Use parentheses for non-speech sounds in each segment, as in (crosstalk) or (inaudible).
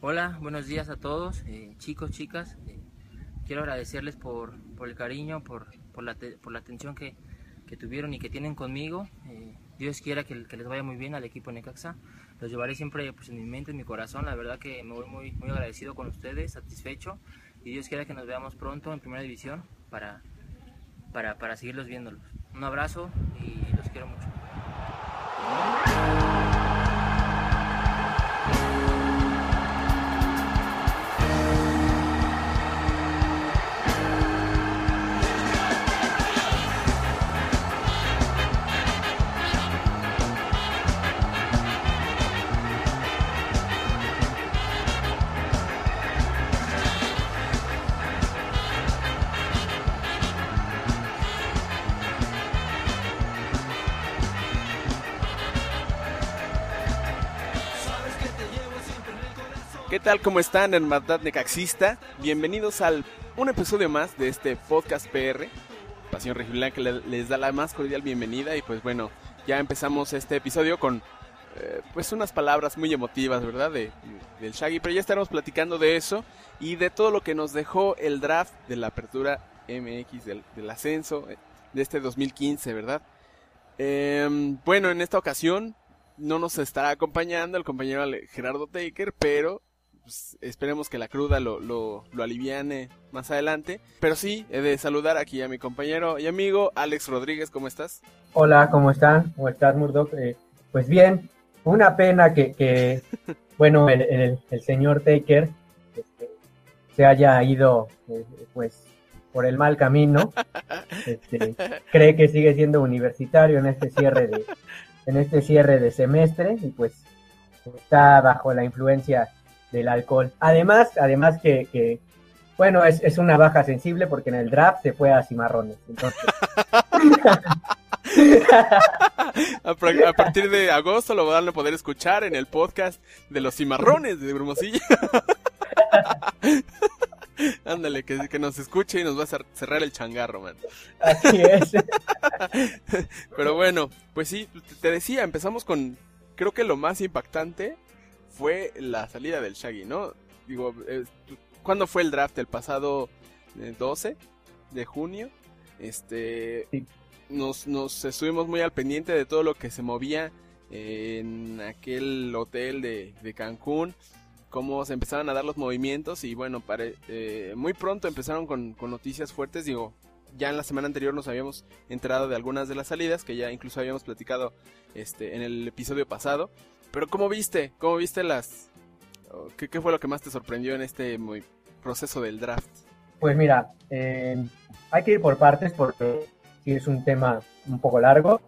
Hola, buenos días a todos, eh, chicos, chicas. Eh, quiero agradecerles por, el cariño, por, la, por la atención que, tuvieron y que tienen conmigo. Eh, Dios quiera que, que, les vaya muy bien al equipo Necaxa. Los llevaré siempre pues, en mi mente, en mi corazón. La verdad que me voy muy, muy agradecido con ustedes, satisfecho. Y Dios quiera que nos veamos pronto en Primera División para, para, para seguirlos viéndolos. Un abrazo y los quiero mucho. Tal? ¿Cómo están, hermandad necaxista? Bienvenidos al un episodio más de este podcast PR, Pasión que les da la más cordial bienvenida. Y pues bueno, ya empezamos este episodio con eh, pues unas palabras muy emotivas, ¿verdad? De, del Shaggy, pero ya estaremos platicando de eso y de todo lo que nos dejó el draft de la apertura MX, del, ascenso eh, de este 2015, ¿verdad? Eh, bueno, en esta ocasión no nos estará acompañando el compañero Gerardo Taker, pero pues, esperemos que la cruda lo, lo, lo, aliviane más adelante. Pero sí, he de saludar aquí a mi compañero y amigo Alex Rodríguez, ¿cómo estás? Hola, ¿cómo están? ¿Cómo estás, Murdoch? Eh, pues bien, una pena que, que (laughs) bueno, el, el, el, señor Taker este, se haya ido, eh, pues, por el mal camino. (laughs) Este, cree que sigue siendo universitario en este cierre de, en este cierre de semestre y pues está bajo la influencia del alcohol. Además, además que, que bueno, es, es, una baja sensible porque en el draft se fue a cimarrones. Entonces... (laughs) a, partir de agosto lo van a poder escuchar en el podcast de los cimarrones de Brumosillo. (laughs) Ándale, que, que, nos escuche y nos va a cerrar el changarro, man. Así es. (laughs) Pero bueno, pues sí, te decía, empezamos con, creo que lo más impactante fue la salida del Shaggy, ¿no? Digo, eh, ¿cuándo fue el draft? ¿El pasado 12 de junio? Este, sí. nos, nos estuvimos muy al pendiente de todo lo que se movía en aquel hotel de, de Cancún, cómo se empezaban a dar los movimientos y bueno, pare, eh, muy pronto empezaron con, con noticias fuertes, digo, ya en la semana anterior nos habíamos enterado de algunas de las salidas que ya incluso habíamos platicado este en el episodio pasado. Pero ¿cómo viste? ¿Cómo viste las... ¿Qué, fue lo que más te sorprendió en este muy proceso del draft? Pues mira, eh, hay que ir por partes porque es un tema un poco largo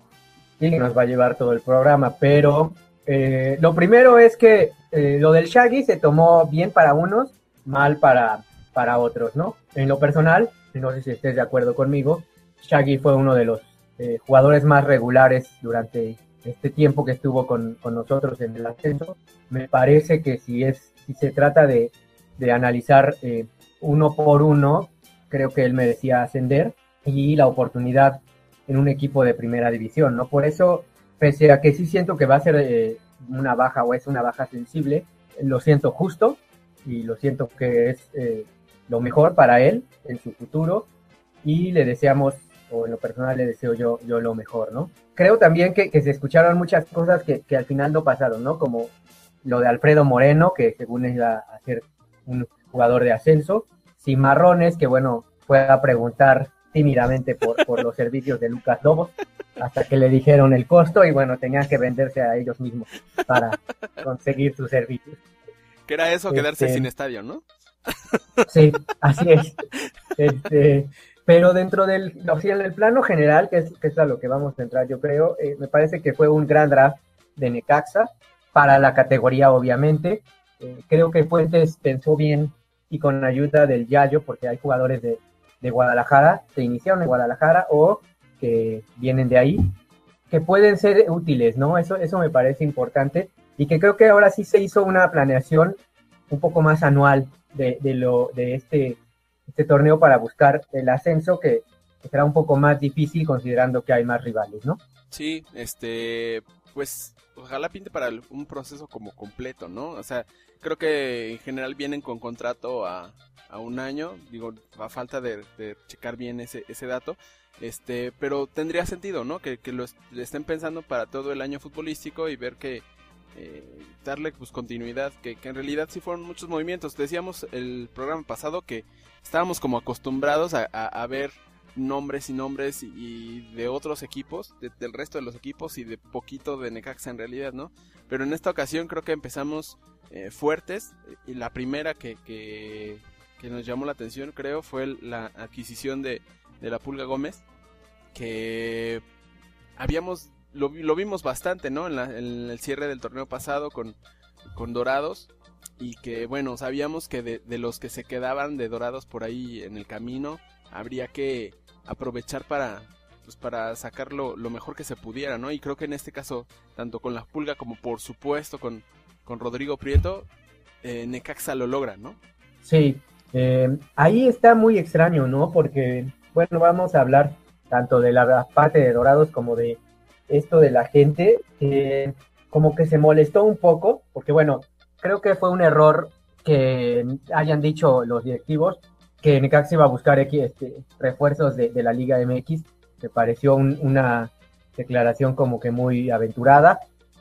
y nos va a llevar todo el programa, pero eh, lo primero es que eh, lo del Shaggy se tomó bien para unos, mal para, para otros, ¿no? En lo personal, no sé si estés de acuerdo conmigo, Shaggy fue uno de los eh, jugadores más regulares durante este tiempo que estuvo con, con, nosotros en el ascenso. Me parece que si es si se trata de, de analizar eh, uno por uno, creo que él merecía ascender y la oportunidad en un equipo de primera división, ¿no? Por eso, pese a que sí siento que va a ser eh, una baja o es una baja sensible, lo siento justo y lo siento que es eh, lo mejor para él en su futuro y le deseamos o en lo personal le deseo yo, yo lo mejor, ¿no? Creo también que, que se escucharon muchas cosas que, que, al final no pasaron, ¿no? Como lo de Alfredo Moreno, que según iba a ser un jugador de ascenso, Cimarrones, que bueno, fue a preguntar tímidamente por, por los servicios de Lucas Lobos, hasta que le dijeron el costo y bueno, tenían que venderse a ellos mismos para conseguir sus servicios. Que era eso, quedarse este, sin estadio, ¿no? Sí, así es. (laughs) Este, pero dentro del, o sea, en el plano general, que es, que es a lo que vamos a entrar, yo creo, eh, me parece que fue un gran draft de Necaxa para la categoría, obviamente. Eh, creo que Fuentes pensó bien y con ayuda del Yayo, porque hay jugadores de, de Guadalajara que iniciaron en Guadalajara o que vienen de ahí, que pueden ser útiles, ¿no? Eso, eso me parece importante y que creo que ahora sí se hizo una planeación un poco más anual de, de lo, de este este torneo para buscar el ascenso que, será un poco más difícil considerando que hay más rivales, ¿no? Sí, este, pues ojalá pinte para un proceso como completo, ¿no? O sea, Creo que en general vienen con contrato a, a un año, digo, a falta de, checar bien ese, ese dato, este, pero tendría sentido, ¿no? Que, que lo estén pensando para todo el año futbolístico y ver que eh, darle pues continuidad, que, que, en realidad sí fueron muchos movimientos. Decíamos el programa pasado que estábamos como acostumbrados a, ver nombres y nombres y, de otros equipos, del resto de los equipos y de poquito de Necaxa en realidad, ¿no? Pero en esta ocasión creo que empezamos eh, fuertes y la primera que, que, que nos llamó la atención, creo, fue la adquisición de, de la Pulga Gómez, que habíamos, lo, lo vimos bastante, ¿no? En, el cierre del torneo pasado con, con Dorados, y que, bueno, sabíamos que de, de, los que se quedaban de Dorados por ahí en el camino, habría que aprovechar para, pues, para sacar lo, mejor que se pudiera, ¿no? Y creo que en este caso, tanto con la Pulga como por supuesto con, con Rodrigo Prieto, eh, Necaxa lo logra, ¿no? Sí, eh, ahí está muy extraño, ¿no? Porque, bueno, vamos a hablar tanto de la parte de Dorados como de esto de la gente, como que se molestó un poco, porque bueno, creo que fue un error que hayan dicho los directivos que Necaxa iba a buscar este, refuerzos de, la Liga MX. Me pareció una declaración como que muy aventurada.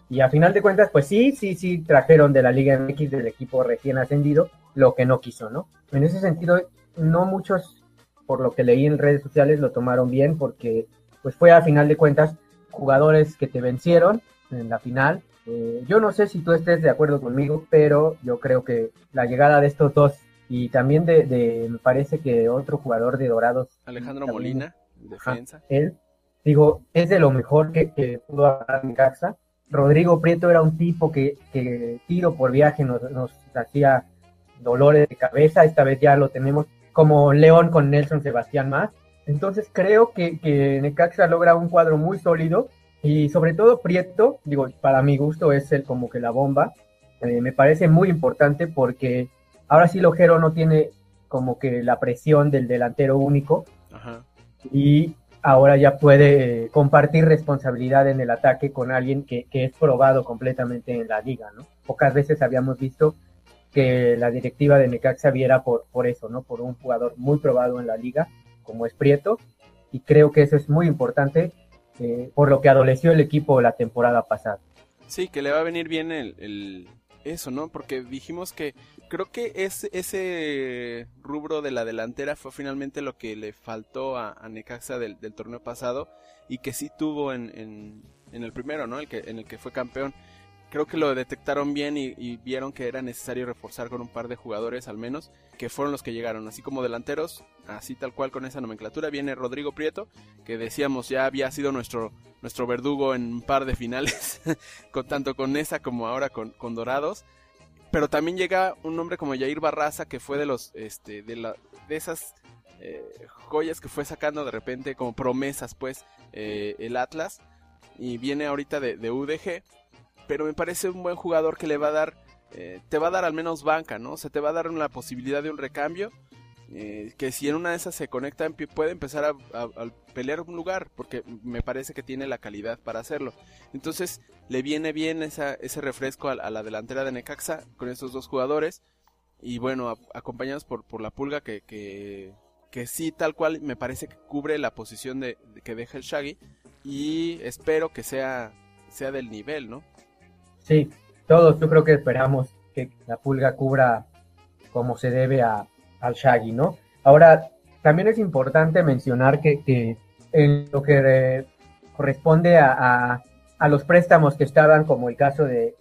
Y a final de cuentas, pues sí, sí, sí, trajeron de la Liga MX del equipo recién ascendido lo que no quiso, ¿no? En ese sentido, no muchos, por lo que leí en redes sociales, lo tomaron bien porque pues fue a final de cuentas jugadores que te vencieron en la final. Eh, yo no sé si tú estés de acuerdo conmigo, pero yo creo que la llegada de estos dos y también de, me parece que otro jugador de Dorados. Alejandro Molina, defensa. él, digo, es de lo mejor que, pudo haber en casa. Rodrigo Prieto era un tipo que, que tiro por viaje nos, nos hacía dolores de cabeza, esta vez ya lo tenemos como León con Nelson Sebastián más. Entonces creo que, que Necaxa logra un cuadro muy sólido y sobre todo Prieto, digo, para mi gusto es el como que la bomba. Eh, me parece muy importante porque ahora sí Lojero no tiene como que la presión del delantero único y ahora ya puede eh, compartir responsabilidad en el ataque con alguien que, que, es probado completamente en la liga, ¿no? Pocas veces habíamos visto que la directiva de Necaxa viera por, por eso, ¿no? Por un jugador muy probado en la liga, como es Prieto, y creo que eso es muy importante eh, por lo que adoleció el equipo la temporada pasada. Sí, que le va a venir bien el, eso, ¿no? Porque dijimos que creo que ese, ese rubro de la delantera fue finalmente lo que le faltó a, Necaxa del, torneo pasado y que sí tuvo en, en, en el primero, ¿no? El que, en el que fue campeón creo que lo detectaron bien y, vieron que era necesario reforzar con un par de jugadores al menos, que fueron los que llegaron, así como delanteros, así tal cual con esa nomenclatura, viene Rodrigo Prieto, que decíamos ya había sido nuestro, nuestro verdugo en un par de finales, (laughs) con, tanto con esa como ahora con, Dorados, pero también llega un hombre como Jair Barraza, que fue de los, este, de, la, de esas eh, joyas que fue sacando de repente como promesas, pues, eh, el Atlas, y viene ahorita de, de UDG, pero me parece un buen jugador que le va a dar, eh, te va a dar al menos banca, ¿no? O sea, te va a dar la posibilidad de un recambio. Eh, que si en una de esas se conecta puede empezar a, pelear un lugar porque me parece que tiene la calidad para hacerlo entonces le viene bien esa, ese refresco a, la delantera de Necaxa con estos dos jugadores y bueno acompañados por, por la pulga que, que, que, sí tal cual me parece que cubre la posición de, que deja el Shaggy y espero que sea sea del nivel no Sí, todos yo creo que esperamos que la pulga cubra como se debe a, al Shaggy, ¿no? Ahora, también es importante mencionar que, en lo que corresponde a, los préstamos que estaban, como el caso de,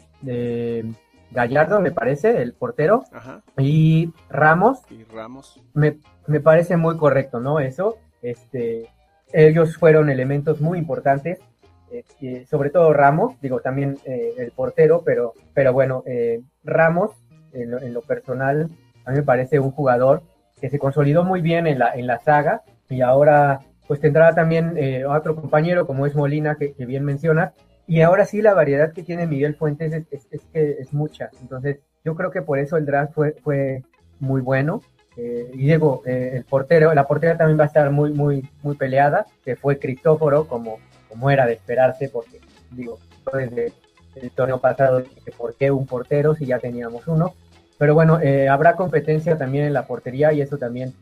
Gallardo, me parece, el portero, y Ramos, y Ramos. Me, me, parece muy correcto, ¿no? Eso, este, ellos fueron elementos muy importantes eh, sobre todo Ramos, digo también eh, el portero, pero, pero bueno, eh, Ramos, en lo, personal, a mí me parece un jugador que se consolidó muy bien en la, en la saga y ahora pues tendrá también otro compañero como es Molina, que, bien menciona, y ahora sí la variedad que tiene Miguel Fuentes es, que es mucha, entonces yo creo que por eso el draft fue, fue muy bueno. y Diego, el portero, la portera también va a estar muy, muy, muy peleada, que fue Cristóforo como, como era de esperarse, porque digo, desde el torneo pasado dije, ¿por qué un portero si ya teníamos uno? Pero bueno, eh, habrá competencia también en la portería y eso también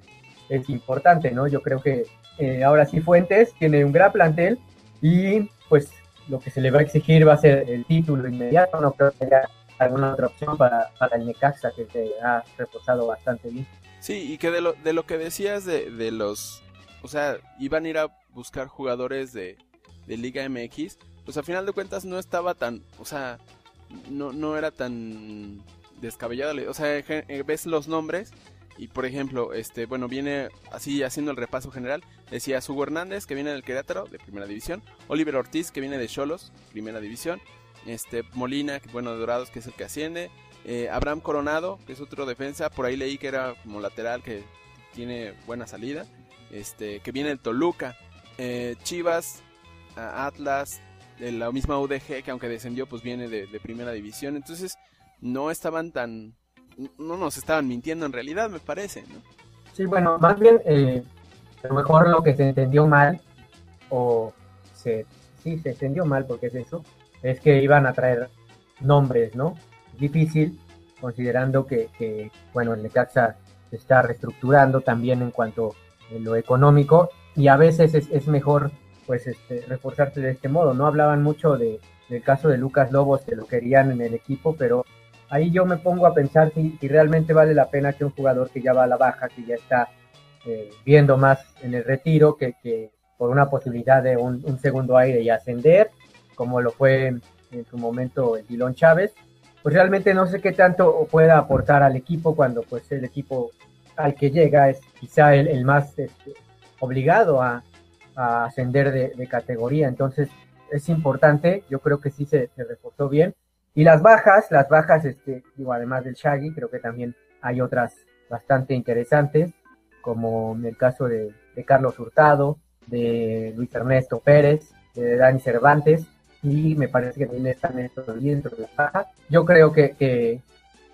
es importante, ¿no? Yo creo que eh, ahora sí Fuentes tiene un gran plantel y pues lo que se le va a exigir va a ser el título inmediato, no creo que haya alguna otra opción para, el Necaxa que se ha reforzado bastante bien. Sí, y que de lo, de lo que decías de, de los, o sea, iban a ir a buscar jugadores de, de Liga MX, pues al final de cuentas no estaba tan, o sea, no, no era tan descabellado, o sea, eh, ves los nombres y por ejemplo, este, bueno, viene así haciendo el repaso general. Decía Hugo Hernández, que viene del Querétaro, de primera división. Oliver Ortiz, que viene de Cholos, primera división. Este, Molina, que bueno, de Dorados, que es el que asciende. Eh, Abraham Coronado, que es otro defensa. Por ahí leí que era como lateral, que tiene buena salida. Este, que viene del Toluca. Eh, Chivas, Atlas, de la misma UDG, que aunque descendió, pues viene de, primera división. Entonces, no estaban tan no nos estaban mintiendo en realidad, me parece. ¿no? Sí, bueno, más bien, eh, a lo mejor lo que se entendió mal, o se, sí, se entendió mal porque es eso, es que iban a traer nombres, ¿no? Difícil, considerando que, que bueno, el Necaxa se está reestructurando también en cuanto a lo económico, y a veces es, es mejor, pues, este, reforzarse de este modo. No hablaban mucho de, del caso de Lucas Lobos, que lo querían en el equipo, pero ahí yo me pongo a pensar si, realmente vale la pena que un jugador que ya va a la baja, que ya está eh, viendo más en el retiro, que, que por una posibilidad de un, segundo aire y ascender, como lo fue en, su momento el Dilón Chávez, pues realmente no sé qué tanto pueda aportar al equipo cuando pues el equipo al que llega es quizá el, más este, obligado a, ascender de, categoría. Entonces es importante, yo creo que sí se, se reforzó bien y las bajas, las bajas, este, digo, además del Shaggy, creo que también hay otras bastante interesantes, como en el caso de, Carlos Hurtado, de Luis Ernesto Pérez, de Dani Cervantes, y me parece que también están dentro de las bajas. Yo creo que, que,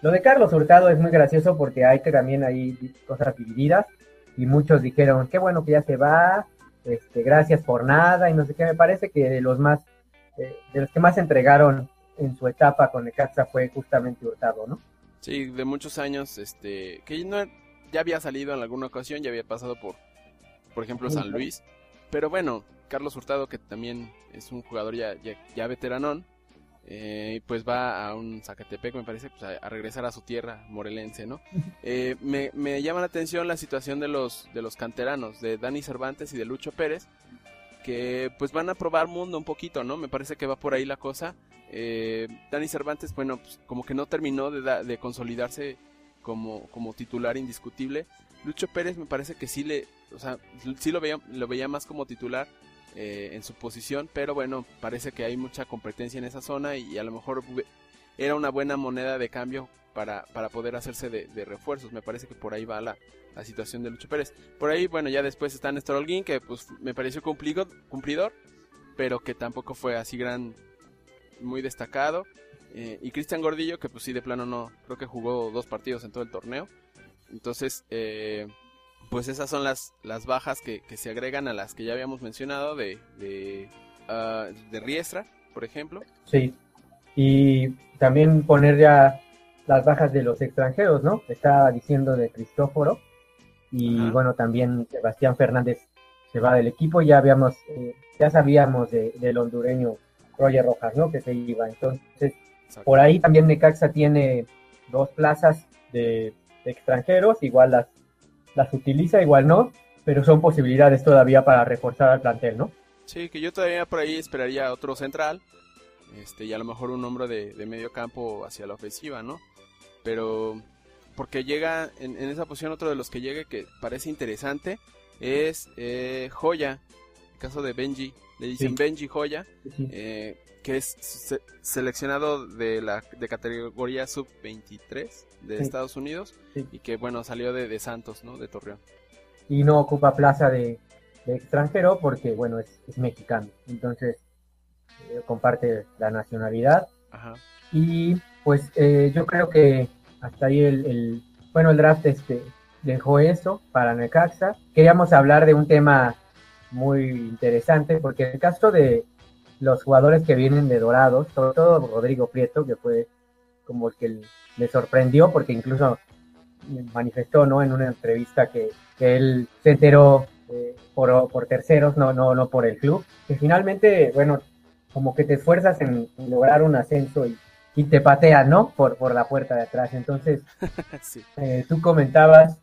lo de Carlos Hurtado es muy gracioso porque hay que también hay cosas divididas, y muchos dijeron, qué bueno que ya se va, este, gracias por nada, y no sé qué, me parece que de los más, eh, de los que más entregaron en su etapa con Necaxa fue justamente Hurtado, ¿no? Sí, de muchos años, este, que no, ya había salido en alguna ocasión, ya había pasado por, por ejemplo, San Luis, pero bueno, Carlos Hurtado, que también es un jugador ya, ya, veteranón, eh, pues va a un Zacatepec, me parece, pues a, regresar a su tierra morelense, ¿no? Eh, me, me, llama la atención la situación de los, de los canteranos, de Dani Cervantes y de Lucho Pérez, que pues van a probar mundo un poquito, ¿no? Me parece que va por ahí la cosa. Eh, Dani Cervantes, bueno, pues como que no terminó de, de consolidarse como, como titular indiscutible. Lucho Pérez me parece que sí le, o sea, sí lo veía, lo veía más como titular eh, en su posición, pero bueno, parece que hay mucha competencia en esa zona y, a lo mejor era una buena moneda de cambio para, para poder hacerse de, refuerzos. Me parece que por ahí va la, la, situación de Lucho Pérez. Por ahí, bueno, ya después está Néstor Holguín, que pues me pareció cumplido, cumplidor, pero que tampoco fue así gran muy destacado. Eh, y Cristian Gordillo, que pues sí, de plano no, creo que jugó dos partidos en todo el torneo. Entonces, eh, pues esas son las, las bajas que, se agregan a las que ya habíamos mencionado de, de, ah, de Riestra, por ejemplo. Sí, y también poner ya las bajas de los extranjeros, ¿no? Estaba diciendo de Cristóforo y bueno, también Sebastián Fernández se va del equipo, ya habíamos, eh, ya sabíamos de, del hondureño Roger Rojas, ¿no? Que se iba. Entonces, por ahí también Necaxa tiene dos plazas de, extranjeros, igual las, las utiliza, igual no, pero son posibilidades todavía para reforzar al plantel, ¿no? Sí, que yo todavía por ahí esperaría otro central, este, y a lo mejor un hombre de, medio campo hacia la ofensiva, ¿no? Pero porque llega en, esa posición otro de los que llegue que parece interesante es eh, Joya, el caso de Benji, le dicen Benji Joya, eh, que es seleccionado de la de categoría sub-23 de Estados Unidos y que bueno salió de, Santos, ¿no? De Torreón. Y no ocupa plaza de, extranjero porque bueno es, mexicano, entonces eh, comparte la nacionalidad. Y pues eh, yo creo que hasta ahí el, bueno el draft este dejó eso para Necaxa. Queríamos hablar de un tema muy interesante, porque en el caso de los jugadores que vienen de Dorados, sobre todo Rodrigo Prieto, que fue como el que le sorprendió, porque incluso manifestó ¿no? en una entrevista que, él se enteró eh, por, por, terceros, no, no, no por el club, que finalmente, bueno, como que te esfuerzas en, lograr un ascenso y, y, te patean, ¿no? Por, por la puerta de atrás. Entonces, (laughs) eh, tú comentabas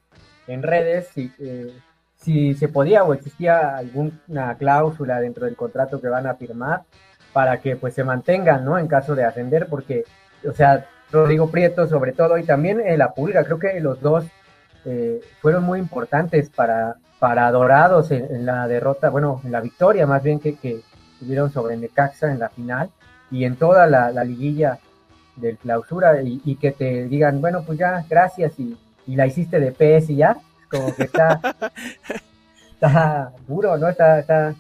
en redes si, eh, si se podía o existía alguna cláusula dentro del contrato que van a firmar para que pues se mantengan, ¿no? En caso de ascender, porque, o sea, Rodrigo Prieto sobre todo y también la Pulga, creo que los dos eh, fueron muy importantes para, para Dorados en, la derrota, bueno, en la victoria más bien que, que tuvieron sobre Necaxa en la final y en toda la, liguilla del clausura y, que te digan, bueno, pues ya, gracias y, la hiciste de pez y ya, como que está, (laughs) está duro, ¿no? Está, está,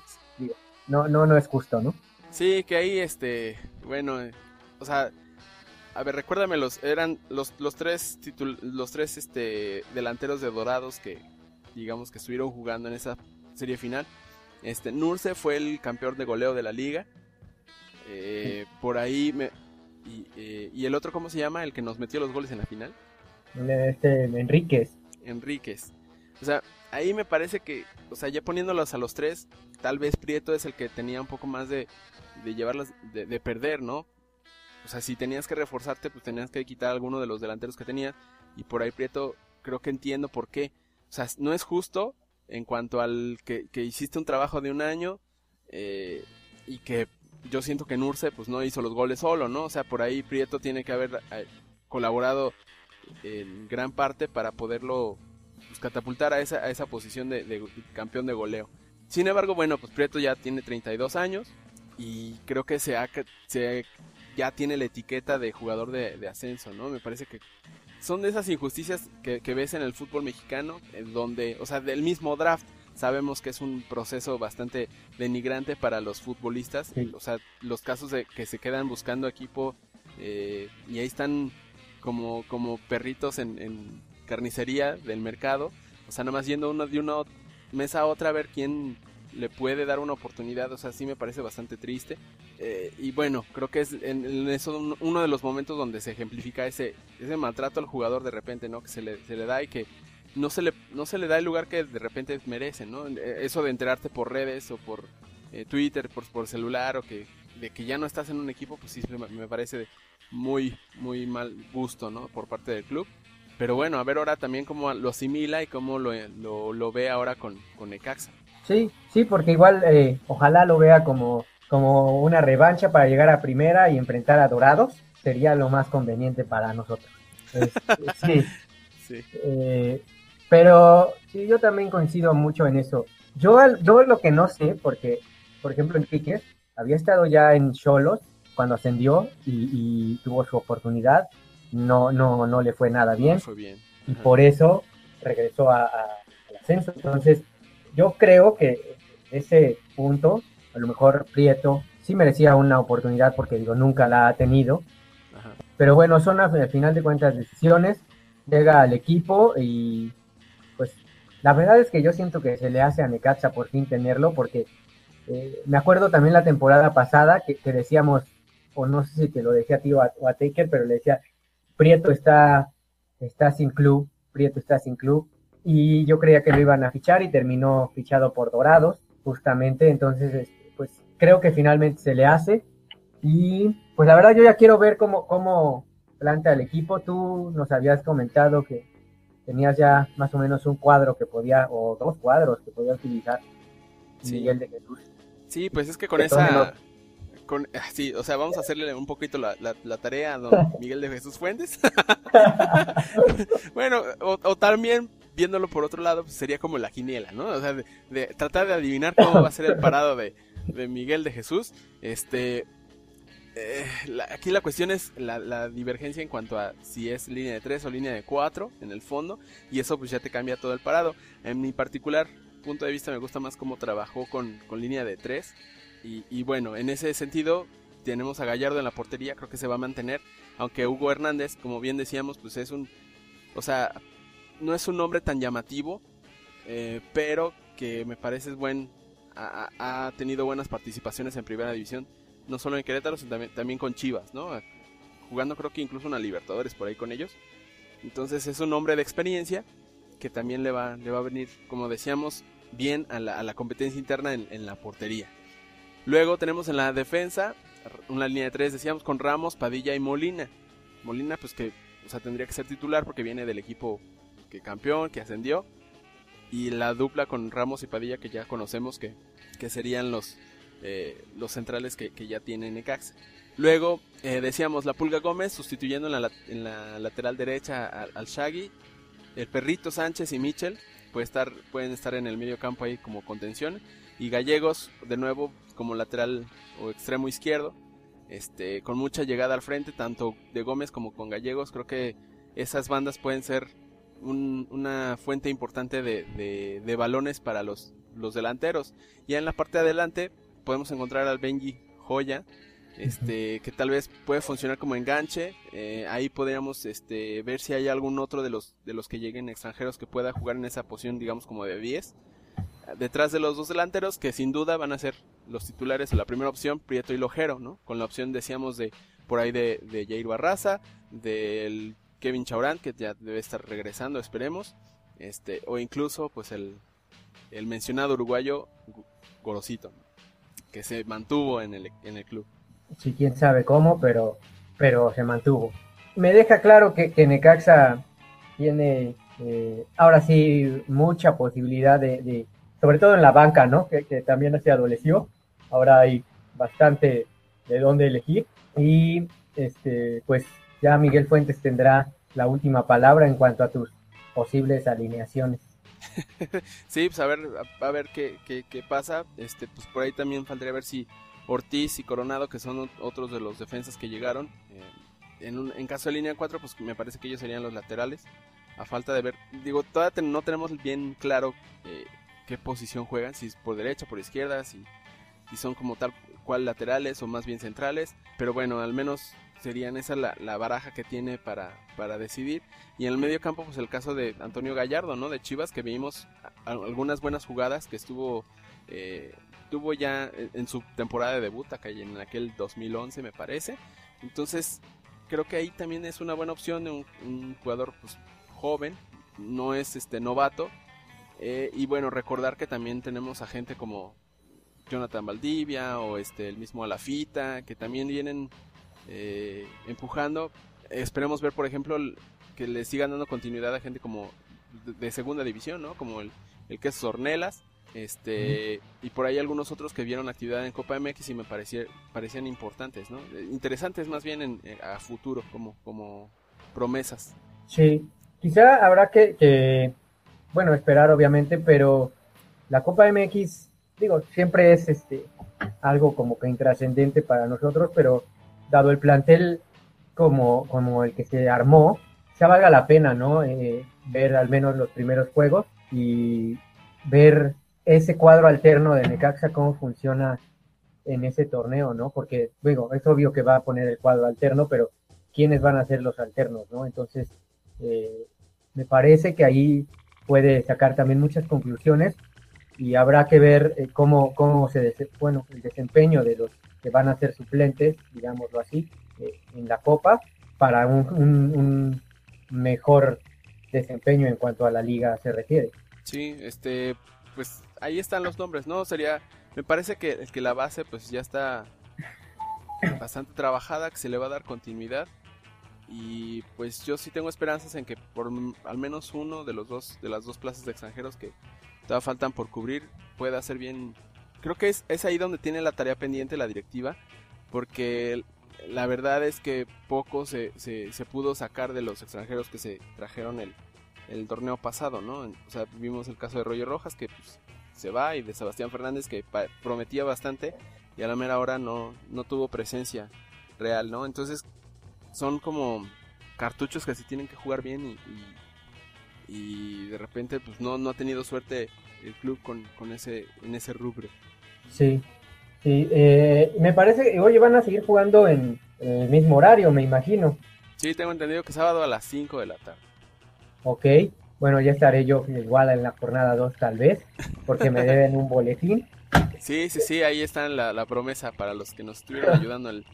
no, no, no es justo, ¿no? Sí, que ahí, este, bueno, o sea, a ver, recuérdame los, eran los, los tres los tres este delanteros de Dorados que digamos que estuvieron jugando en esa serie final. Este Nurse fue el campeón de goleo de la liga. Eh, por ahí me, eh, y, el otro cómo se llama el que nos metió los goles en la final. Este Enríquez. Enríquez. O sea, ahí me parece que, o sea, ya poniéndolos a los tres, tal vez Prieto es el que tenía un poco más de, de llevarlas, de, de perder, ¿no? O sea, si tenías que reforzarte, pues tenías que quitar alguno de los delanteros que tenías. Y por ahí Prieto, creo que entiendo por qué. O sea, no es justo en cuanto al que, hiciste un trabajo de un año eh, y que yo siento que Nurse pues no hizo los goles solo, ¿no? O sea, por ahí Prieto tiene que haber eh, colaborado en gran parte para poderlo pues, catapultar a esa, a esa posición de, de, campeón de goleo. Sin embargo, bueno, pues Prieto ya tiene 32 años y creo que se ha, se ya tiene la etiqueta de jugador de, ascenso, ¿no? Me parece que son de esas injusticias que, ves en el fútbol mexicano, en donde, o sea, del mismo draft, sabemos que es un proceso bastante denigrante para los futbolistas, o sea, los casos de que se quedan buscando equipo eh, y ahí están como, como perritos en, carnicería del mercado, o sea, nomás yendo uno de una mesa a otra a ver quién le puede dar una oportunidad, o sea, sí me parece bastante triste. Eh, y bueno, creo que es en, eso uno de los momentos donde se ejemplifica ese, ese maltrato al jugador de repente, ¿no? Que se le, se le da y que no se le, no se le da el lugar que de repente merece, ¿no? Eh, eso de enterarte por redes o por eh, Twitter, por, por celular o que de que ya no estás en un equipo, pues sí me parece muy, muy mal gusto, ¿no? Por parte del club. Pero bueno, a ver ahora también cómo lo asimila y cómo lo, lo, lo ve ahora con, con Necaxa. Sí, sí, porque igual eh, ojalá lo vea como, como una revancha para llegar a primera y enfrentar a Dorados. Sería lo más conveniente para nosotros. sí. (laughs) sí. Eh, pero sí, yo también coincido mucho en eso. Yo, yo lo que no sé, porque, por ejemplo, Enrique había estado ya en Cholos cuando ascendió y, tuvo su oportunidad. No, no, no le fue nada bien. fue bien. Y por eso regresó a, al ascenso. Entonces, yo creo que ese punto, a lo mejor Prieto sí merecía una oportunidad porque digo, nunca la ha tenido. Pero bueno, son al final de cuentas decisiones, llega al equipo y pues la verdad es que yo siento que se le hace a Necaxa por fin tenerlo porque eh, me acuerdo también la temporada pasada que, decíamos, o no sé si te lo decía a ti o a, Taker, pero le decía, Prieto está, está sin club, Prieto está sin club, y yo creía que lo iban a fichar y terminó fichado por Dorados, justamente, entonces este, pues creo que finalmente se le hace y pues la verdad yo ya quiero ver cómo, cómo planta el equipo, tú nos habías comentado que tenías ya más o menos un cuadro que podía, o dos cuadros que podía utilizar Miguel de Jesús. Sí, pues es que con esa... Con, (laughs) sí, o sea, vamos a hacerle un poquito la, la, tarea a don (laughs) Miguel de Jesús Fuentes. (laughs) bueno, o, o, también viéndolo por otro lado, pues sería como la quiniela, ¿no? O sea, de, tratar de adivinar cómo va a ser el parado de, Miguel de Jesús. Este, eh, aquí la cuestión es la, divergencia en cuanto a si es línea de 3 o línea de 4 en el fondo, y eso pues ya te cambia todo el parado. En mi particular punto de vista me gusta más cómo trabajó con, línea de 3, y, y bueno, en ese sentido tenemos a Gallardo en la portería, creo que se va a mantener, aunque Hugo Hernández, como bien decíamos, pues es un... O sea, no es un nombre tan llamativo, eh, pero que me parece es buen, ha, tenido buenas participaciones en primera división, no solo en Querétaro, sino también, con Chivas, ¿no? jugando creo que incluso una Libertadores por ahí con ellos. Entonces es un hombre de experiencia que también le va, le va a venir, como decíamos, bien a la, competencia interna en, la portería. Luego tenemos en la defensa una línea de tres, decíamos, con Ramos, Padilla y Molina. Molina, pues que o sea, tendría que ser titular porque viene del equipo que campeón, que ascendió. Y la dupla con Ramos y Padilla que ya conocemos que, que serían los, eh, los centrales que, ya tiene Necaxa. Luego eh, decíamos la Pulga Gómez sustituyendo en la, en la lateral derecha al, Shaggy. El Perrito Sánchez y Michel puede estar, pueden estar en el medio campo ahí como contención. Y Gallegos de nuevo como lateral o extremo izquierdo. Este, con mucha llegada al frente, tanto de Gómez como con Gallegos. Creo que esas bandas pueden ser una fuente importante de, de, balones para los, los delanteros. Y en la parte de adelante podemos encontrar al Benji Joya, este, que tal vez puede funcionar como enganche. Eh, ahí podríamos este, ver si hay algún otro de los, de los que lleguen extranjeros que pueda jugar en esa posición, digamos, como de 10. Detrás de los dos delanteros, que sin duda van a ser los titulares, la primera opción, Prieto y Lojero, ¿no? Con la opción, decíamos, de por ahí de, de Jair Barraza, del Kevin Chaurán, que ya debe estar regresando, esperemos. Este, o incluso, pues, el, el mencionado uruguayo Gorosito, que se mantuvo en el, en el club. Sí, quién sabe cómo, pero, pero se mantuvo. Me deja claro que, Necaxa tiene eh, ahora sí mucha posibilidad de, sobre todo en la banca, ¿no? Que, que, también se adoleció. Ahora hay bastante de dónde elegir. Y este, pues ya Miguel Fuentes tendrá la última palabra en cuanto a tus posibles alineaciones. (laughs) sí, pues a ver, qué, qué, qué, pasa. Este, pues por ahí también faltaría ver si Ortiz y Coronado, que son otros de los defensas que llegaron. Eh, en, en, caso de línea 4, pues me parece que ellos serían los laterales. A falta de ver, digo, todavía no tenemos bien claro eh, qué posición juegan, si es por derecha, por izquierda, si, si son como tal cual laterales o más bien centrales. Pero bueno, al menos serían esa la, la baraja que tiene para, para decidir. Y en el medio campo, pues el caso de Antonio Gallardo, ¿no? De Chivas, que vimos algunas buenas jugadas, que estuvo eh, tuvo ya en su temporada de debut acá en aquel 2011 me parece. Entonces creo que ahí también es una buena opción de un, jugador pues, joven, no es este novato. Eh, y bueno, recordar que también tenemos a gente como Jonathan Valdivia o este el mismo Alafita, que también vienen eh, empujando. Esperemos ver, por ejemplo, que le sigan dando continuidad a gente como de, segunda división, ¿no? Como el, el que es Sornelas este, y por ahí algunos otros que vieron actividad en Copa MX y me parecían importantes, ¿no? Eh, interesantes más bien en, eh, a futuro, como, como promesas. Sí, quizá habrá que, bueno, esperar obviamente, pero la Copa MX, digo, siempre es este algo como que intrascendente para nosotros, pero dado el plantel como, como el que se armó, ya valga la pena, ¿no? Eh, ver al menos los primeros juegos y ver ese cuadro alterno de Necaxa, cómo funciona en ese torneo, ¿no? Porque, digo, es obvio que va a poner el cuadro alterno, pero ¿quiénes van a ser los alternos, ¿no? Entonces, eh, me parece que ahí puede sacar también muchas conclusiones y habrá que ver eh, cómo, cómo se, bueno, el desempeño de los que van a ser suplentes, digámoslo así, eh, en la Copa para un, un mejor desempeño en cuanto a la liga se refiere. Sí, este, pues ahí están los nombres, ¿no? Sería, me parece que, que la base pues ya está bastante trabajada, que se le va a dar continuidad. Y pues yo sí tengo esperanzas en que por al menos uno de los dos, de las dos plazas de extranjeros que todavía faltan por cubrir, pueda hacer bien. Creo que es, es ahí donde tiene la tarea pendiente la directiva, porque la verdad es que poco se, se, se pudo sacar de los extranjeros que se trajeron el, el torneo pasado, ¿no? O sea, vimos el caso de Roger Rojas que pues, se va y de Sebastián Fernández que prometía bastante y a la mera hora no, no tuvo presencia real, ¿no? Entonces son como cartuchos que se tienen que jugar bien y, y, de repente pues no, no ha tenido suerte el club con, con ese, en ese rubro. Sí, sí, eh, me parece que hoy van a seguir jugando en, en el mismo horario, me imagino. Sí, tengo entendido que sábado a las 5 de la tarde. Ok, bueno, ya estaré yo igual en la jornada 2 tal vez, porque me deben un boletín. (laughs) Sí, sí, sí, ahí está la, la promesa para los que nos estuvieron (laughs) ayudando el,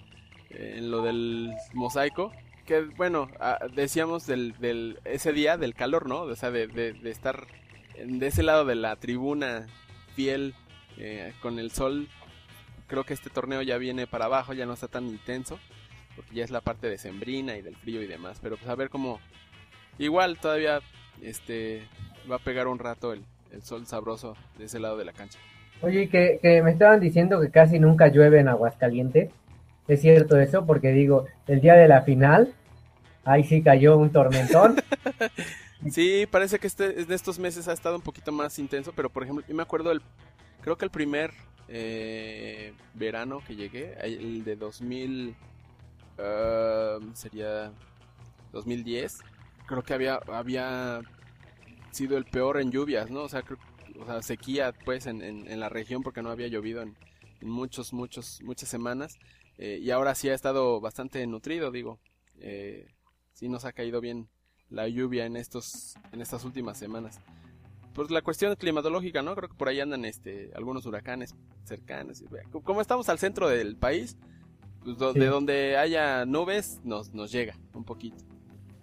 en lo del mosaico, que bueno, ah, decíamos del, del, ese día del calor, ¿no? O sea, de, de, estar de ese lado de la tribuna fiel eh, con el sol. Creo que este torneo ya viene para abajo, ya no está tan intenso, porque ya es la parte de sembrina y del frío y demás. Pero pues a ver cómo, igual todavía este va a pegar un rato el, el sol sabroso de ese lado de la cancha. Oye, que, que me estaban diciendo que casi nunca llueve en Aguascalientes. Es cierto eso, porque digo, el día de la final, ahí sí cayó un tormentón. (laughs) sí, parece que este, de estos meses ha estado un poquito más intenso, pero por ejemplo, yo me acuerdo, el, creo que el primer eh, verano que llegué, el de 2000, um, sería 2010, creo que había, había sido el peor en lluvias, ¿no? O sea, o sea sequía pues en, en, la región porque no había llovido en, en muchos, muchos, muchas semanas. Eh, y ahora sí ha estado bastante nutrido, digo. Eh, sí nos ha caído bien la lluvia en estos en estas últimas semanas. Pues la cuestión climatológica, ¿no? Creo que por ahí andan este algunos huracanes cercanos. Como estamos al centro del país, pues de donde haya nubes nos, nos llega un poquito.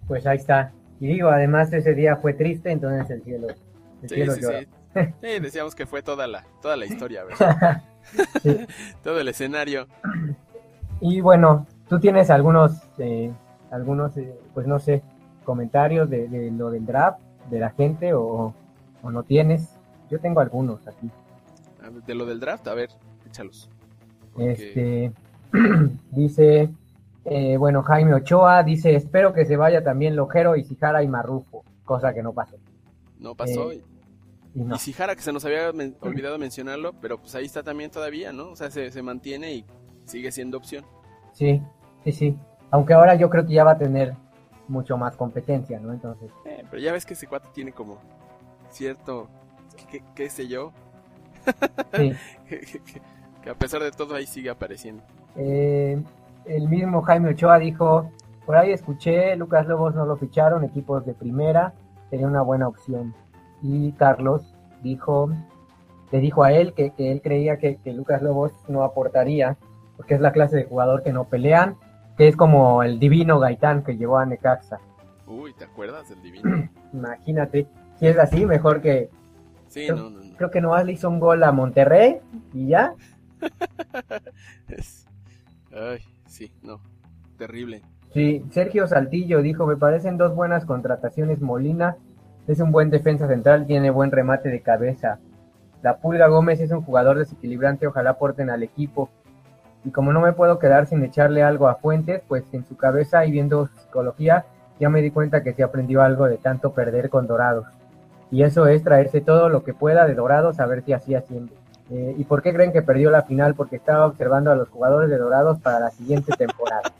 Pues ahí está. Y digo, además ese día fue triste, entonces el cielo, el cielo sí, Sí. decíamos que fue toda la, toda la historia, ¿verdad? (laughs) (laughs) Todo el escenario. Y bueno, tú tienes algunos, eh, algunos, eh, pues no sé, comentarios de, lo del draft, de la gente, o, no tienes. Yo tengo algunos aquí. De lo del draft, a ver, échalos. Este, (clears throat) dice, eh, bueno, Jaime Ochoa dice, espero que se vaya también Lojero, y Sijara y Marrufo, cosa que no pasó. No pasó. y, no. que se nos había olvidado mencionarlo, pero pues ahí está también todavía, ¿no? O sea, se, se mantiene y sigue siendo opción. Sí, sí, sí. Aunque ahora yo creo que ya va a tener mucho más competencia, ¿no? Entonces. Eh, pero ya ves que ese cuate tiene como cierto, qué, sé yo. Sí. (laughs) que, a pesar de todo ahí sigue apareciendo. Eh, el mismo Jaime Ochoa dijo, por ahí escuché, Lucas Lobos no lo ficharon, equipos de primera, sería una buena opción. Y Carlos dijo, le dijo a él que, él creía que, que Lucas Lobos no aportaría porque es la clase de jugador que no pelean, que es como el divino Gaitán que llegó a Necaxa. Uy, ¿te acuerdas del divino? (clears throat) Imagínate, si es así, mejor que... Sí, creo, no, no, no. Creo que nomás le hizo un gol a Monterrey y ya. (laughs) Ay, sí, no, terrible. Sí, Sergio Saltillo dijo, me parecen dos buenas contrataciones. Molina es un buen defensa central, tiene buen remate de cabeza. La Pulga Gómez es un jugador desequilibrante, ojalá aporten al equipo. Y como no me puedo quedar sin echarle algo a Fuentes, pues en su cabeza y viendo psicología, ya me di cuenta que se aprendió algo de tanto perder con Dorados. Y eso es traerse todo lo que pueda de Dorados a ver si así haciendo. Eh, ¿Y por qué creen que perdió la final? Porque estaba observando a los jugadores de Dorados para la siguiente temporada.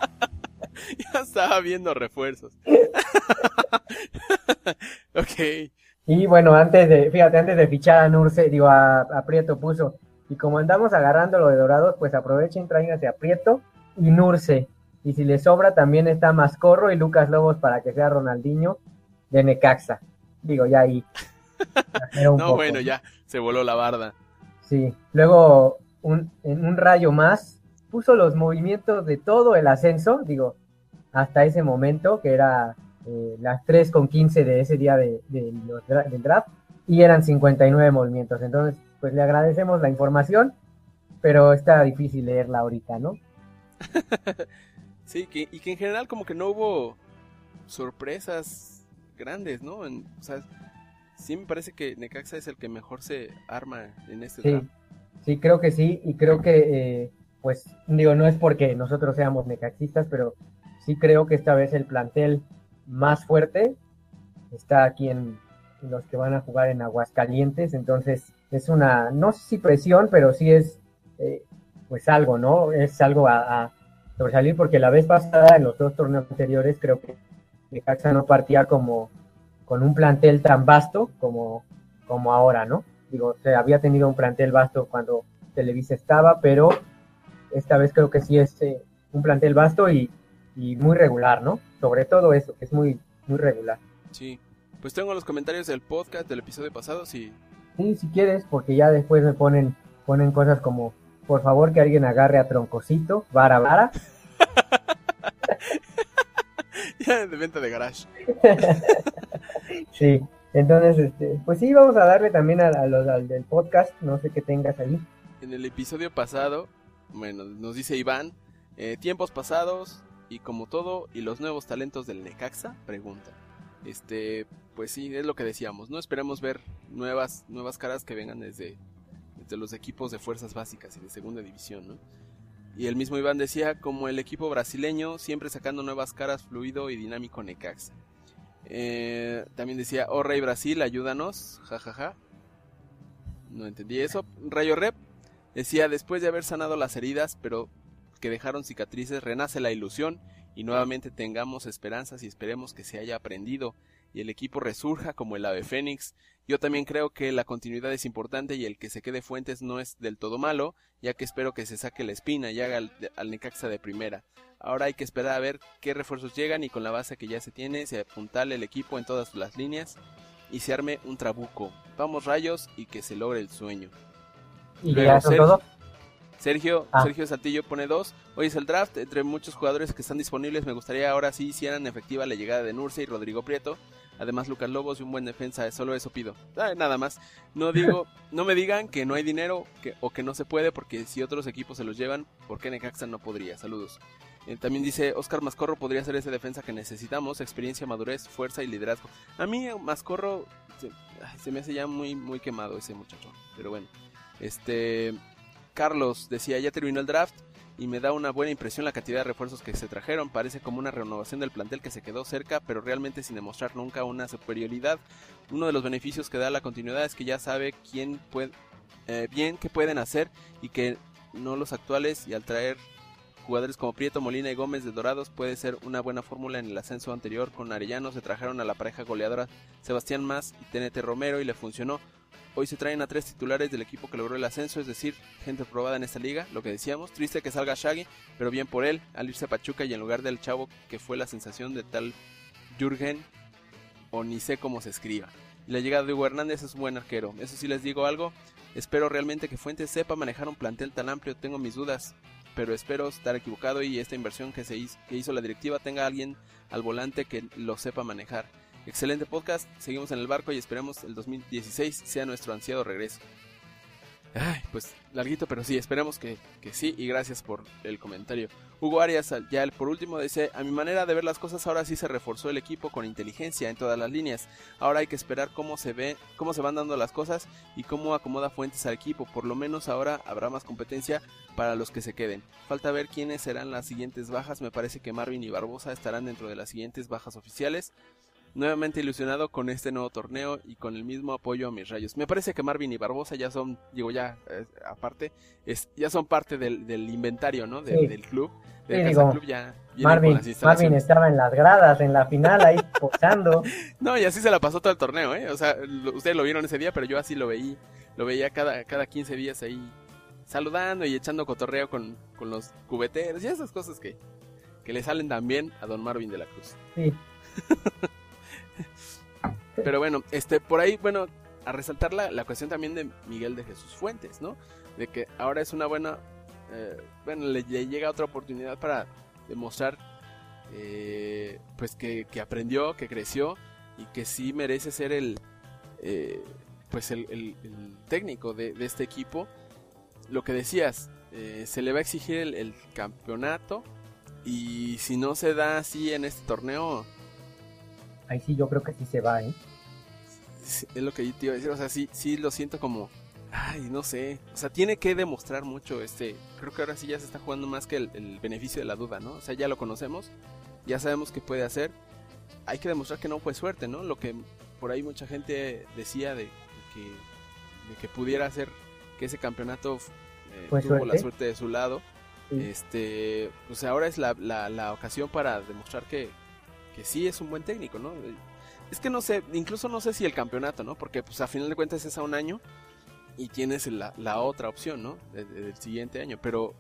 (laughs) ya estaba viendo refuerzos. (laughs) ok. Y bueno, antes de, fíjate, antes de fichar a Nurse, digo, a, a Prieto puso, y como andamos agarrando lo de dorados, pues aprovechen, tráiganse a Prieto y Nurse. Y si les sobra, también está Mascorro y Lucas Lobos para que sea Ronaldinho de Necaxa. Digo, ya ahí. (laughs) no, bueno, ya se voló la barda. Sí. Luego, un, en un rayo más, puso los movimientos de todo el ascenso, digo, hasta ese momento, que era eh, las 3 con 15 de ese día de, del draft, y eran 59 movimientos. Entonces, pues le agradecemos la información, pero está difícil leerla ahorita, ¿no? (laughs) sí, y que en general como que no hubo sorpresas grandes, ¿no? o sea, sí me parece que Necaxa es el que mejor se arma en este sí, Sí, creo que sí, y creo que, eh, pues, digo, no es porque nosotros seamos necaxistas, pero sí creo que esta vez el plantel más fuerte está aquí en los que van a jugar en Aguascalientes, entonces es una, no sé si presión, pero sí es eh, pues algo, ¿no? Es algo a, sobresalir porque la vez pasada en los dos torneos anteriores creo que Necaxa no partía como con un plantel tan vasto como, como ahora, ¿no? Digo, se había tenido un plantel vasto cuando Televisa estaba, pero esta vez creo que sí es eh, un plantel vasto y, y, muy regular, ¿no? Sobre todo eso, que es muy, muy regular. Sí, pues tengo los comentarios del podcast del episodio pasado, si Sí, si quieres, porque ya después me ponen, ponen cosas como, por favor que alguien agarre a Troncosito, vara vara. (laughs) de venta de garage. (laughs) sí, entonces, este, pues sí, vamos a darle también a, los al del podcast, no sé qué tengas ahí. En el episodio pasado, bueno, nos dice Iván, eh, tiempos pasados y como todo, y los nuevos talentos del Necaxa, pregunta. Este, pues sí, es lo que decíamos, ¿no? Esperemos ver nuevas, nuevas caras que vengan desde, desde los equipos de fuerzas básicas y de segunda división, ¿no? Y el mismo Iván decía, como el equipo brasileño, siempre sacando nuevas caras, fluido y dinámico Necaxa. Eh, también decía, oh Rey Brasil, ayúdanos, jajaja. No entendí eso. Rayo Rep decía, después de haber sanado las heridas, pero que dejaron cicatrices, renace la ilusión y nuevamente tengamos esperanzas y esperemos que se haya aprendido y el equipo resurja como el ave fénix. Yo también creo que la continuidad es importante y el que se quede Fuentes no es del todo malo, ya que espero que se saque la espina y haga al, Necaxa de primera. Ahora hay que esperar a ver qué refuerzos llegan y con la base que ya se tiene se apuntale el equipo en todas las líneas y se arme un trabuco. Vamos rayos y que se logre el sueño. ¿Y Luego, todo? Sergio, ah. Sergio Saltillo pone dos. Hoy es el draft. Entre muchos jugadores que están disponibles, me gustaría ahora sí hicieran efectiva la llegada de Nurse y Rodrigo Prieto. Además, Lucas Lobos y un buen defensa, solo eso pido. nada más. No digo, (laughs) no me digan que no hay dinero que, o que no se puede, porque si otros equipos se los llevan, ¿por qué Necaxa no podría? Saludos. Eh, también dice Oscar Mascorro podría ser ese defensa que necesitamos, experiencia, madurez, fuerza y liderazgo. A mí Mascorro se, se me hace ya muy muy quemado ese muchacho, pero bueno. Este Carlos decía, ya terminó el draft y me da una buena impresión la cantidad de refuerzos que se trajeron. Parece como una renovación del plantel que se quedó cerca, pero realmente sin demostrar nunca una superioridad. Uno de los beneficios que da la continuidad es que ya sabe quién puede, eh, bien qué pueden hacer y que no los actuales y al traer jugadores como Prieto, Molina y Gómez de Dorados puede ser una buena fórmula en el ascenso anterior con Arellano se trajeron a la pareja goleadora Sebastián Más y TNT Romero y le funcionó Hoy se traen a tres titulares del equipo que logró el ascenso, es decir, gente probada en esta liga, lo que decíamos. Triste que salga Shaggy, pero bien por él, al irse a Pachuca y en lugar del chavo que fue la sensación de tal Jürgen, o ni sé cómo se escriba. Y la llegada de Hugo Hernández es un buen arquero. Eso sí les digo algo, espero realmente que Fuentes sepa manejar un plantel tan amplio, tengo mis dudas, pero espero estar equivocado y esta inversión que, se hizo, que hizo la directiva tenga alguien al volante que lo sepa manejar. Excelente podcast, seguimos en el barco y esperemos el 2016 sea nuestro ansiado regreso. Ay, pues larguito, pero sí, esperemos que, sí y gracias por el comentario. Hugo Arias, ya por último, dice, a mi manera de ver las cosas ahora sí se reforzó el equipo con inteligencia en todas las líneas. Ahora hay que esperar cómo se ve, cómo se van dando las cosas y cómo acomoda Fuentes al equipo. Por lo menos ahora habrá más competencia para los que se queden. Falta ver quiénes serán las siguientes bajas. Me parece que Marvin y Barbosa estarán dentro de las siguientes bajas oficiales nuevamente ilusionado con este nuevo torneo y con el mismo apoyo a mis rayos. Me parece que Marvin y Barbosa ya son, digo ya, eh, aparte, es, ya son parte del, inventario, ¿no? del club. club ya Marvin, Marvin estaba en las gradas, en la final, ahí (laughs) posando. no, y así se la pasó todo el torneo, ¿eh? O sea, ustedes lo vieron ese día, pero yo así lo veí, lo veía cada, cada 15 días ahí saludando y echando cotorreo con, con los cubeteros y esas cosas que, que le salen también a don Marvin de la Cruz. Sí. (laughs) (laughs) Pero bueno, este, por ahí, bueno, a resaltar la, la cuestión también de Miguel de Jesús Fuentes, ¿no? De que ahora es una buena, eh, bueno, le, llega otra oportunidad para demostrar, eh, pues que, aprendió, que creció y que sí merece ser el, eh, pues el, técnico de, este equipo. Lo que decías, se le va a exigir el campeonato y si no se da así en este torneo, ahí sí yo creo que sí se va, ¿eh? Es lo que yo te iba a decir, o sea, sí, sí lo siento como, ay, no sé, o sea, tiene que demostrar mucho este, creo que ahora sí ya se está jugando más que el, beneficio de la duda, ¿no? O sea, ya lo conocemos, ya sabemos qué puede hacer, hay que demostrar que no fue suerte, ¿no? Lo que por ahí mucha gente decía de, que, que pudiera hacer que ese campeonato eh, tuvo la suerte de su lado. Este, pues ahora es la, la, la ocasión para demostrar que, que sí es un buen técnico, ¿no? Es que no sé, incluso no sé si el campeonato, ¿no? Porque pues a final de cuentas es a un año y tienes la, la otra opción, ¿no? Del siguiente año, pero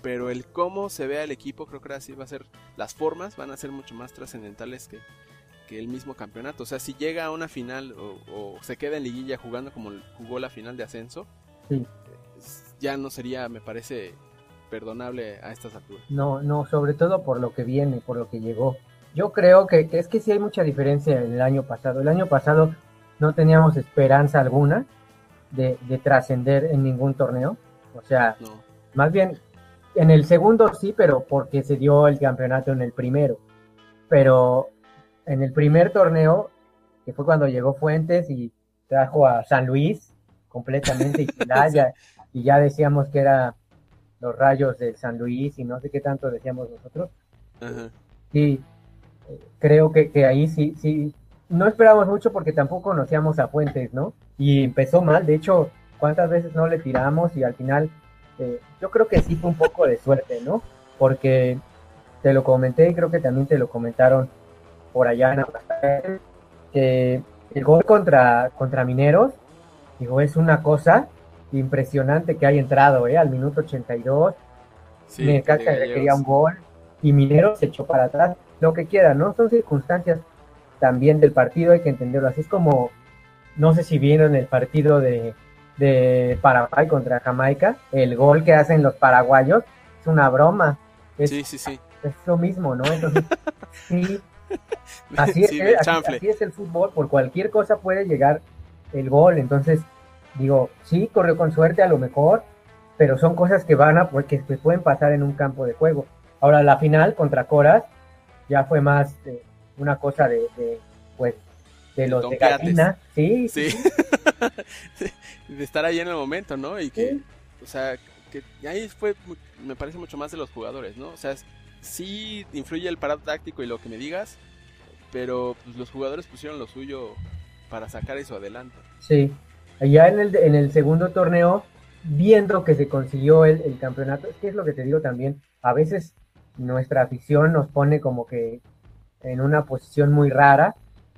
pero el cómo se vea el equipo creo que ahora sí va a ser las formas van a ser mucho más trascendentales que, que el mismo campeonato. O sea, si llega a una final o, se queda en liguilla jugando como jugó la final de ascenso, ya no sería, me parece, perdonable a estas alturas. No, no, sobre todo por lo que viene, por lo que llegó yo creo que, es que sí hay mucha diferencia en el año pasado. El año pasado no teníamos esperanza alguna de, trascender en ningún torneo. O sea, más bien en el segundo sí, pero porque se dio el campeonato en el primero. Pero en el primer torneo, que fue cuando llegó Fuentes y trajo a San Luis completamente y, (laughs) ya, y ya decíamos que era los rayos del San Luis y no sé qué tanto decíamos nosotros. Sí, creo que, que, ahí sí, sí, no esperábamos mucho porque tampoco conocíamos a Fuentes, ¿no? Y empezó mal, de hecho, cuántas veces no le tiramos y al final, eh, yo creo que sí fue un poco de suerte, ¿no? Porque te lo comenté y creo que también te lo comentaron por allá en que el gol contra, contra Mineros, digo, es una cosa impresionante que haya entrado, ¿eh? Al minuto 82, sí, me que le quería un gol y Mineros se echó para atrás, lo que quiera, ¿no? Son circunstancias también del partido, hay que entenderlo así. Es como, no sé si vieron el partido de, de Paraguay contra Jamaica, el gol que hacen los paraguayos, es una broma. sí, sí, sí. Es lo mismo, ¿no? Entonces, (laughs) sí, (laughs) así, es, así, es el fútbol, por cualquier cosa puede llegar el gol, entonces, digo, sí, corrió con suerte a lo mejor, pero son cosas que van a, que pueden pasar en un campo de juego. Ahora, la final contra Coras ya fue más una cosa de, pues, de los de Gallina. Sí, (laughs) sí. de estar ahí en el momento, ¿no? Y que, o sea, que ahí fue, me parece mucho más de los jugadores, ¿no? O sea, sí influye el parado táctico y lo que me digas, pero pues, los jugadores pusieron lo suyo para sacar eso adelante. Sí, allá en el, en el segundo torneo, viendo que se consiguió el, el campeonato, es que es lo que te digo también, a veces nuestra afición nos pone como que en una posición muy rara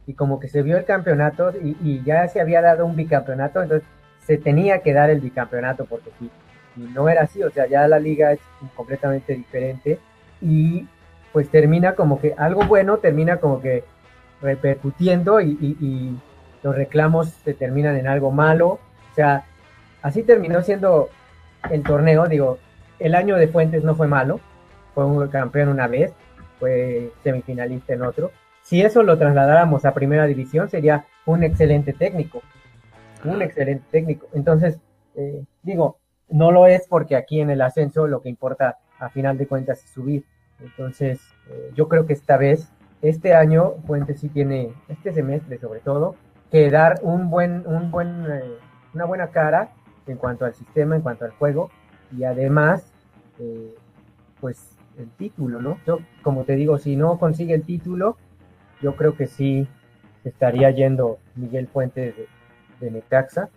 y como que se vio el campeonato y, ya se había dado un bicampeonato, entonces se tenía que dar el bicampeonato porque si, no era así, o sea, ya la liga es completamente diferente y pues termina como que algo bueno termina como que repercutiendo y, y los reclamos se terminan en algo malo, o sea, así terminó siendo el torneo, digo, el año de Fuentes no fue malo, fue un campeón una vez, fue semifinalista en otro. Si eso lo trasladáramos a primera división, sería un excelente técnico. Un excelente técnico. Entonces, eh, digo, no lo es porque aquí en el ascenso lo que importa a final de cuentas es subir. Entonces, eh, yo creo que esta vez, este año, Fuentes sí tiene, este semestre sobre todo, que dar un buen, un buen, eh, una buena cara en cuanto al sistema, en cuanto al juego, y además, pues el título, ¿no? Yo, como te digo, si no consigue el título, yo creo que sí estaría yendo Miguel Fuentes de, de Necaxa,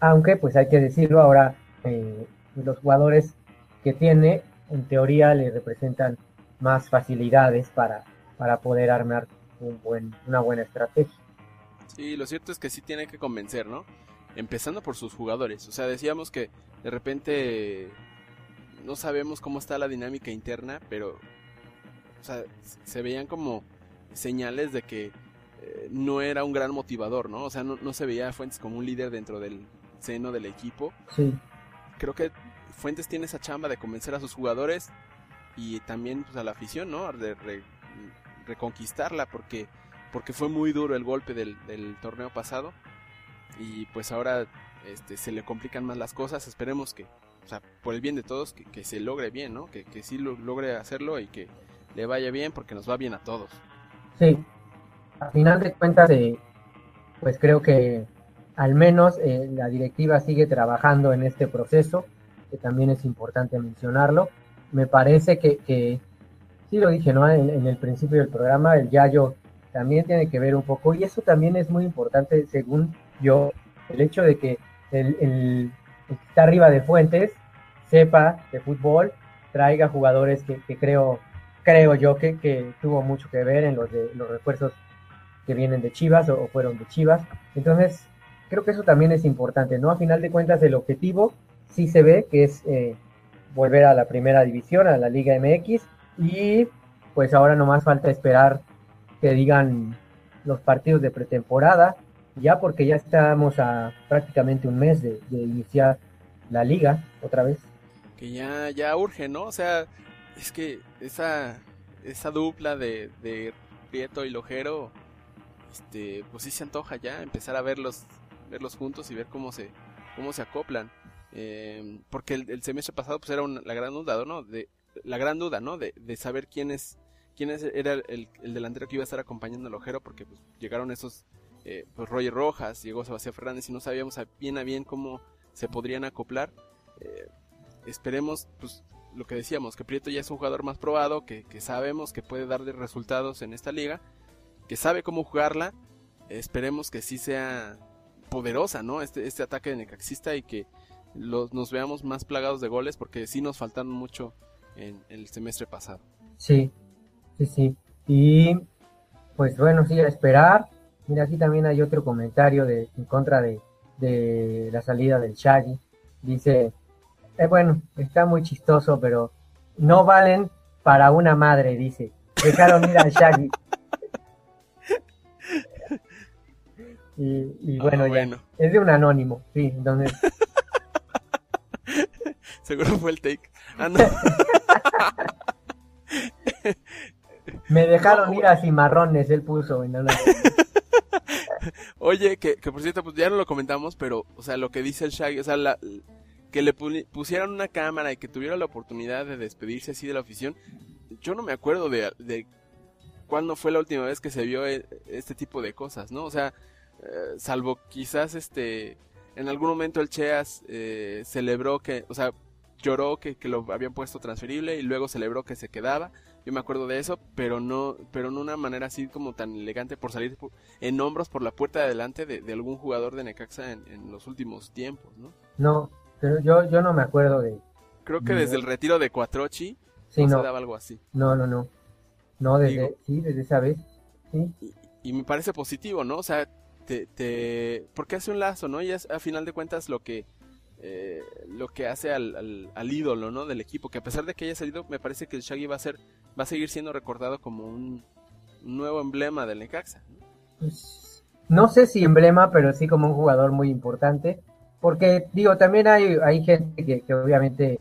aunque pues hay que decirlo ahora, eh, los jugadores que tiene, en teoría le representan más facilidades para, para poder armar un buen, una buena estrategia. Sí, lo cierto es que sí tiene que convencer, ¿no? Empezando por sus jugadores. O sea, decíamos que de repente no sabemos cómo está la dinámica interna, pero o sea, se veían como señales de que eh, no era un gran motivador, ¿no? O sea, no, se veía a Fuentes como un líder dentro del seno del equipo. Sí. Creo que Fuentes tiene esa chamba de convencer a sus jugadores y también pues, a la afición, ¿no? De reconquistarla porque, porque fue muy duro el golpe del, del torneo pasado y pues ahora este, se le complican más las cosas. Esperemos que, o sea, por el bien de todos, que, se logre bien, ¿no? Que, que sí lo, logre hacerlo y que le vaya bien porque nos va bien a todos. Sí, a final de cuentas, eh, pues creo que al menos eh, la directiva sigue trabajando en este proceso, que también es importante mencionarlo. Me parece que, que sí lo dije, ¿no? En, el principio del programa, el Yayo también tiene que ver un poco, y eso también es muy importante, según yo, el hecho de que el, está arriba de Fuentes sepa de fútbol, traiga jugadores que, creo, creo yo que, tuvo mucho que ver en los, de, los refuerzos que vienen de Chivas o, fueron de Chivas. Entonces, creo que eso también es importante, ¿no? A final de cuentas, el objetivo sí se ve que es eh, volver a la primera división, a la Liga MX, y pues ahora nomás falta esperar que digan los partidos de pretemporada, ya porque ya estamos a prácticamente un mes de, de iniciar la liga otra vez que ya, ya urge, ¿no? O sea, es que esa, esa dupla de, de Prieto y Lojero, este, pues sí se antoja ya empezar a verlos, verlos juntos y ver cómo se, cómo se acoplan. Eh, porque el, semestre pasado pues era la gran duda, ¿no? De, la gran duda, ¿no? De, de saber quién es, quién es, era el, delantero que iba a estar acompañando al Ojero, porque pues, llegaron esos, eh, pues Roger Rojas, llegó Sebastián Fernández y no sabíamos bien a bien cómo se podrían acoplar. Eh, esperemos, pues lo que decíamos, que Prieto ya es un jugador más probado, que, sabemos que puede darle resultados en esta liga, que sabe cómo jugarla. Esperemos que sí sea poderosa, ¿no? Este, este ataque de Necaxista y que los, nos veamos más plagados de goles porque sí nos faltaron mucho en, el semestre pasado. Sí, sí, sí. Y pues bueno, sí, a esperar. Mira, aquí también hay otro comentario de, en contra de, de la salida del Shaggy. Dice, eh, bueno, está muy chistoso, pero no valen para una madre, dice. Dejaron ir al Shaggy. (laughs) Y, bueno, ah, ya. Es de un anónimo, sí, entonces. (laughs) Seguro fue el take. Ah, (laughs) Me dejaron ir a cimarrones, él puso. (laughs) Oye, que, que por cierto, pues ya no lo comentamos, pero, o sea, lo que dice el Shaggy, o sea, la, que le pusieran una cámara y que tuviera la oportunidad de despedirse así de la afición, yo no me acuerdo de, de cuándo fue la última vez que se vio e, este tipo de cosas, ¿no? O sea, eh, salvo quizás este, en algún momento el Cheas eh, celebró que, o sea, lloró que, que, lo habían puesto transferible y luego celebró que se quedaba. Yo me acuerdo de eso, pero no, pero no una manera así como tan elegante por salir en hombros por la puerta de adelante de, algún jugador de Necaxa en, en, los últimos tiempos, ¿no? No, pero yo, yo no me acuerdo de... Creo que desde el retiro de Cuatrochi sí, no, se daba algo así. No, no, no. No, desde, sí, desde esa vez. Sí. Y, me parece positivo, ¿no? O sea, te, te... porque hace un lazo, ¿no? Y es a final de cuentas lo que... Eh, lo que hace al, al, ídolo, ¿no? Del equipo, que a pesar de que haya salido, me parece que el Shaggy va a ser, va a seguir siendo recordado como un, nuevo emblema del Necaxa. Pues, no sé si emblema, pero sí como un jugador muy importante. Porque, digo, también hay, hay gente que, obviamente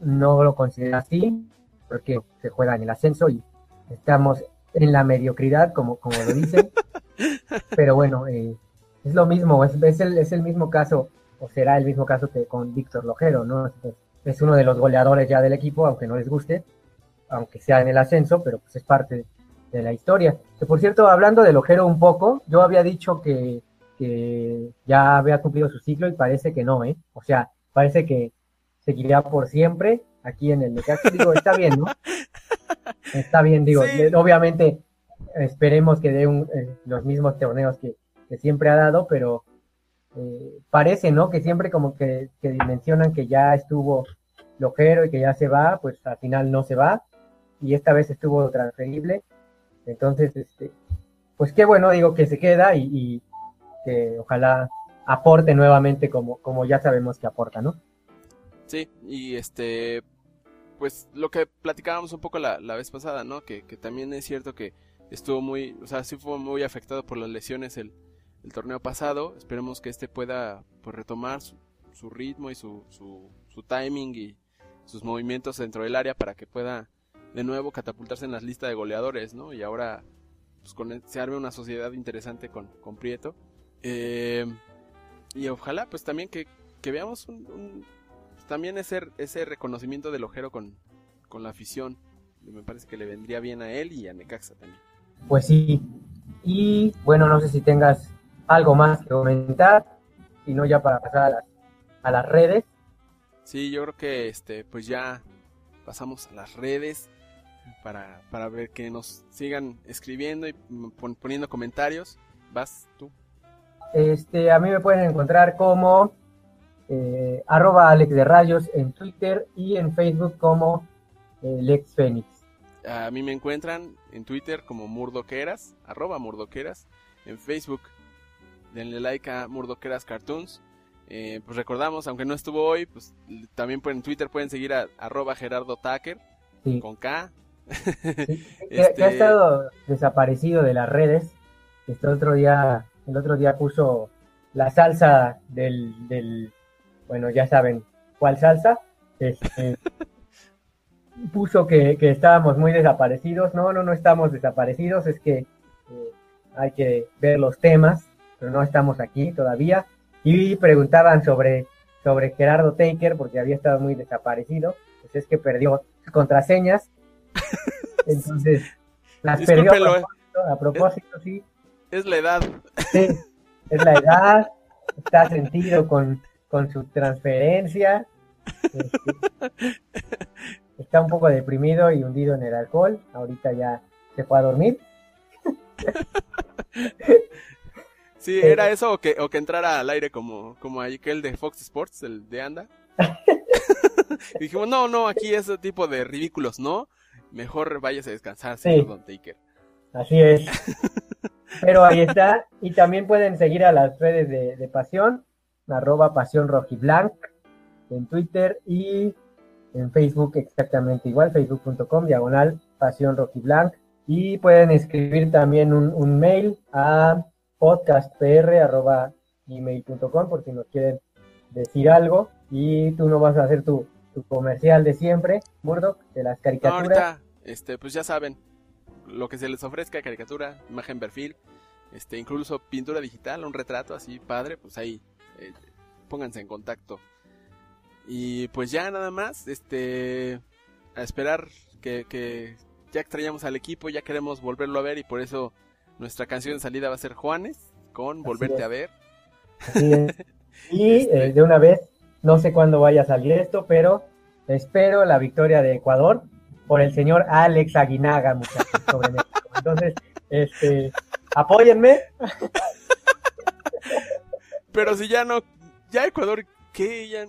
no lo considera así, porque se juega en el ascenso y estamos en la mediocridad, como, como lo dicen. (laughs) Pero bueno, eh, es lo mismo, es, es, el, es el mismo caso, o será el mismo caso que con Víctor Lojero, ¿no? Es, uno de los goleadores ya del equipo, aunque no les guste, aunque sea en el ascenso, pero pues es parte de la historia. Que por cierto, hablando de Lojero un poco, yo había dicho que que ya había cumplido su ciclo y parece que no, ¿eh? O sea, parece que seguiría por siempre aquí en el Necaxa. Digo, está bien, ¿no? (laughs) Está bien, digo, obviamente esperemos que dé eh, los mismos torneos que, siempre ha dado, pero eh, parece, ¿no? Que siempre como que, que dimensionan que ya estuvo lojero y que ya se va, pues al final no se va y esta vez estuvo transferible. Entonces, este, pues qué bueno, digo, que se queda y que ojalá aporte nuevamente como, como ya sabemos que aporta, ¿no? Sí, y este, pues lo que platicábamos un poco la, vez pasada, ¿no? Que, también es cierto que estuvo muy, o sea, sí fue muy afectado por las lesiones el, torneo pasado. Esperemos que este pueda pues, retomar su, ritmo y su, su, su, timing y sus movimientos dentro del área para que pueda de nuevo catapultarse en las listas de goleadores, ¿no? Y ahora pues, con, se arme una sociedad interesante con, con Prieto. Eh, y ojalá pues también que, veamos un, también ese, ese reconocimiento del ojero con, con la afición. Me parece que le vendría bien a él y a Necaxa también. Pues sí. Y bueno, no sé si tengas algo más que comentar, si no ya para pasar a las, a las redes. Sí, yo creo que este pues ya pasamos a las redes para, para ver que nos sigan escribiendo y poniendo comentarios. Vas tú. Este, a mí me pueden encontrar como eh, arroba Alex de Rayos en Twitter y en Facebook como eh, Lex Fénix. A mí me encuentran en Twitter como Murdoqueras, arroba Murdoqueras, en Facebook denle like a Murdoqueras Cartoons. Eh, pues recordamos, aunque no estuvo hoy, pues también en Twitter pueden seguir a arroba Gerardo Tucker con K. que, (laughs) ha este estado desaparecido de las redes. Este otro día el otro día puso la salsa del, bueno, ya saben cuál salsa. Este, (laughs) puso que, que, estábamos muy desaparecidos. No, no, no estamos desaparecidos, es que eh, hay que ver los temas, pero no estamos aquí todavía. Y preguntaban sobre, sobre Gerardo Taker, porque había estado muy desaparecido. Pues es que perdió sus contraseñas. (laughs) Entonces, las perdió a propósito, a propósito, sí. Es la edad. Sí, es la edad, está sentido con, con su transferencia. Este, está un poco deprimido y hundido en el alcohol. Ahorita ya se fue a dormir. (laughs) Sí, ¿era eso o que, o que entrara al aire como, como aquel de Fox Sports, el de Anda? (laughs) y dijimos, no, no, aquí ese tipo de ridículos, ¿no? Mejor vayas a descansar, señor Don Taker. Así es. (laughs) Pero ahí está. Y también pueden seguir a las redes de, de Pasión, arroba Pasión Rojiblanc, en Twitter y en Facebook exactamente igual, facebook.com, diagonal Pasión Rojiblanc. Y pueden escribir también un, un mail a podcastpr.gmail.com por si nos quieren decir algo. Y tú no vas a hacer tu, tu comercial de siempre, Murdoch, de las caricaturas. No, ahorita, este, pues ya saben, lo que se les ofrezca, caricatura, imagen, perfil, este, incluso pintura digital, un retrato así padre, pues ahí eh, pónganse en contacto. Y pues ya nada más, este, a esperar que, que ya extrañamos al equipo, ya queremos volverlo a ver y por eso nuestra canción de salida va a ser Juanes con Volverte a ver. (laughs) Y este eh, de una vez, no sé cuándo vaya a salir esto, pero espero la victoria de Ecuador por el señor Alex Aguinaga, muchachos, sobre México. Entonces, este, apóyenme. (laughs) Pero si ya no, ya Ecuador, ¿qué? Ya...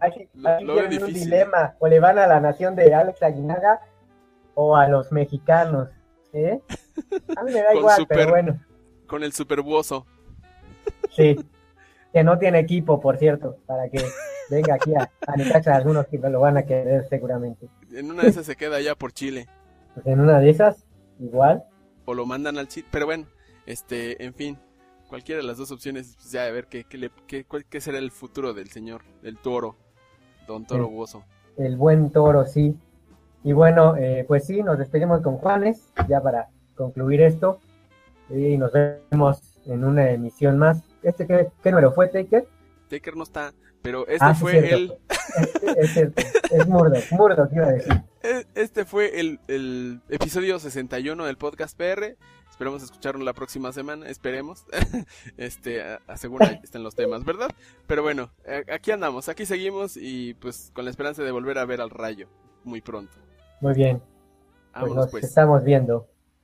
Hay, un dilema, o le van a la nación de Alex Aguinaga o a los mexicanos, ¿eh? A mí me da igual, pero bueno. Con el superbuoso. Sí, que no tiene equipo, por cierto, para que venga aquí a, a algunos que lo van a querer seguramente. En una de esas se queda ya por Chile. Pues en una de esas, igual. O lo mandan al Chile, pero bueno, este, en fin, cualquiera de las dos opciones, pues ya a ver qué, qué, qué, qué será el futuro del señor, del toro, don Toro Buoso. El buen toro, sí. Y bueno, eh, pues sí, nos despedimos con Juanes, ya para concluir esto. Y nos vemos en una emisión más. ¿Este qué, qué número fue, Taker? Taker no está, pero este ah, fue el... (laughs) Es, cierto, es Murdoch, Murdoch iba a decir. (laughs) E, este fue el, el episodio 61 del podcast PR. Esperemos escucharlo la próxima semana, esperemos. (laughs) este, asegura estén los temas, ¿verdad? Pero bueno, aquí andamos, aquí seguimos y pues con la esperanza de volver a ver al rayo muy pronto. Muy bien. Pues nos pues. estamos viendo.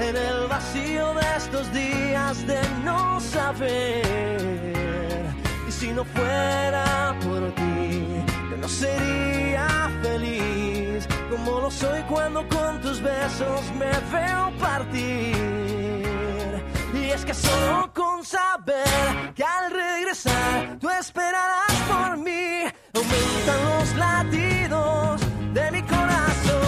en el vacío de estos días de no saber. Y si no fuera por ti, yo no sería feliz como lo soy cuando con tus besos me veo partir. Y es que solo con saber que al regresar tú esperarás por mí, aumentan los latidos de mi corazón.